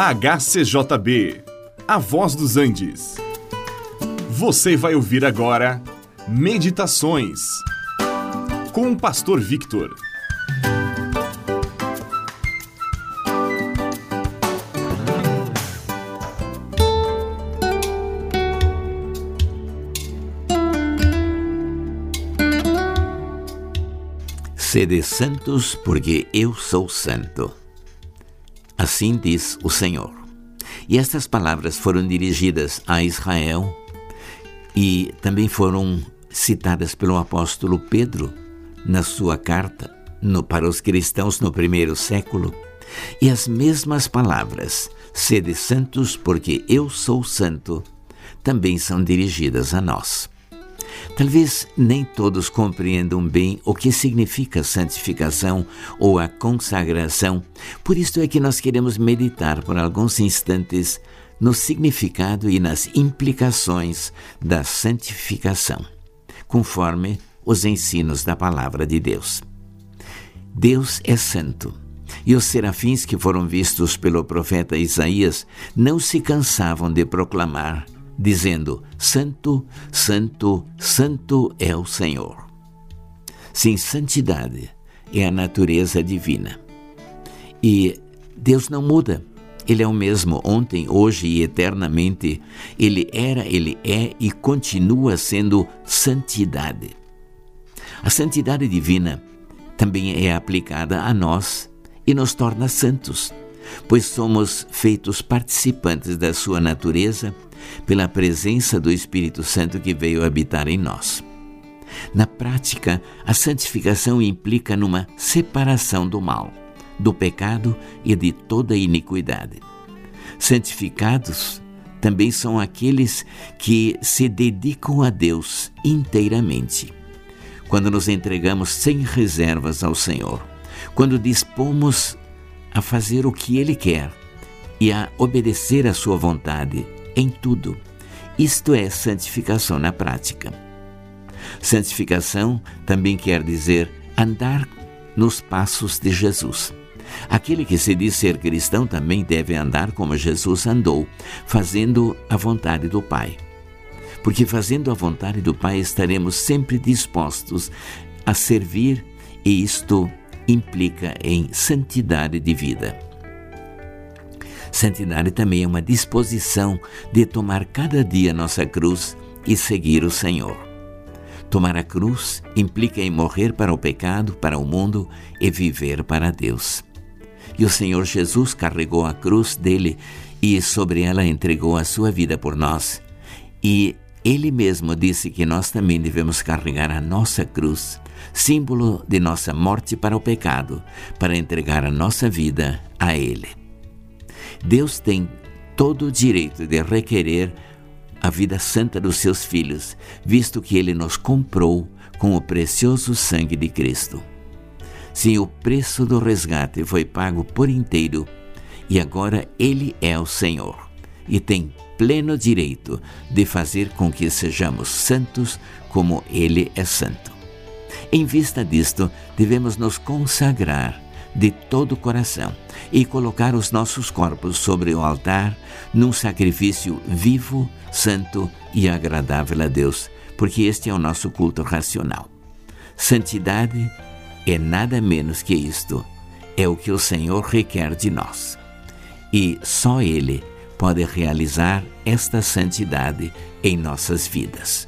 HCJB, A Voz dos Andes. Você vai ouvir agora Meditações com o Pastor Victor. Sede santos, porque eu sou santo. Assim diz o Senhor. E estas palavras foram dirigidas a Israel e também foram citadas pelo apóstolo Pedro na sua carta no, para os cristãos no primeiro século. E as mesmas palavras, sede santos porque eu sou santo, também são dirigidas a nós. Talvez nem todos compreendam bem o que significa santificação ou a consagração, por isso é que nós queremos meditar por alguns instantes no significado e nas implicações da santificação, conforme os ensinos da Palavra de Deus. Deus é santo. E os serafins que foram vistos pelo profeta Isaías não se cansavam de proclamar dizendo: Santo, Santo, Santo é o Senhor. Sim, santidade é a natureza divina. E Deus não muda. Ele é o mesmo ontem, hoje e eternamente. Ele era, ele é e continua sendo santidade. A santidade divina também é aplicada a nós e nos torna santos, pois somos feitos participantes da sua natureza pela presença do Espírito Santo que veio habitar em nós. Na prática, a santificação implica numa separação do mal, do pecado e de toda iniquidade. Santificados também são aqueles que se dedicam a Deus inteiramente. Quando nos entregamos sem reservas ao Senhor, quando dispomos a fazer o que Ele quer e a obedecer à Sua vontade, em tudo. Isto é santificação na prática. Santificação também quer dizer andar nos passos de Jesus. Aquele que se diz ser cristão também deve andar como Jesus andou, fazendo a vontade do Pai. Porque fazendo a vontade do Pai estaremos sempre dispostos a servir e isto implica em santidade de vida. Santidade também é uma disposição de tomar cada dia nossa cruz e seguir o Senhor. Tomar a cruz implica em morrer para o pecado, para o mundo e viver para Deus. E o Senhor Jesus carregou a cruz dele e sobre ela entregou a sua vida por nós. E ele mesmo disse que nós também devemos carregar a nossa cruz, símbolo de nossa morte para o pecado, para entregar a nossa vida a Ele. Deus tem todo o direito de requerer a vida santa dos seus filhos, visto que ele nos comprou com o precioso sangue de Cristo. Sim, o preço do resgate foi pago por inteiro e agora ele é o Senhor e tem pleno direito de fazer com que sejamos santos como ele é santo. Em vista disto, devemos nos consagrar de todo o coração e colocar os nossos corpos sobre o altar num sacrifício vivo, santo e agradável a Deus, porque este é o nosso culto racional. Santidade é nada menos que isto, é o que o Senhor requer de nós. E só Ele pode realizar esta santidade em nossas vidas.